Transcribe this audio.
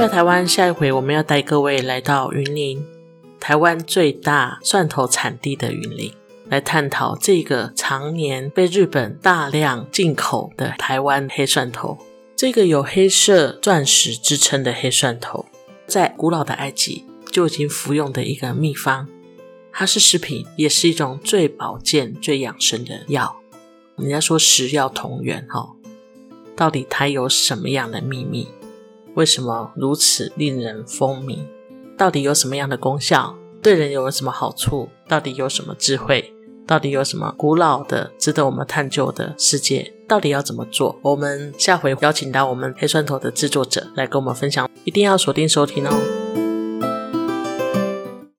在台湾，下一回我们要带各位来到云林，台湾最大蒜头产地的云林，来探讨这个常年被日本大量进口的台湾黑蒜头。这个有黑色钻石之称的黑蒜头，在古老的埃及就已经服用的一个秘方。它是食品，也是一种最保健、最养生的药。人家说食药同源，哈，到底它有什么样的秘密？为什么如此令人风靡？到底有什么样的功效？对人有什么好处？到底有什么智慧？到底有什么古老的、值得我们探究的世界？到底要怎么做？我们下回邀请到我们黑蒜头的制作者来跟我们分享，一定要锁定收听哦。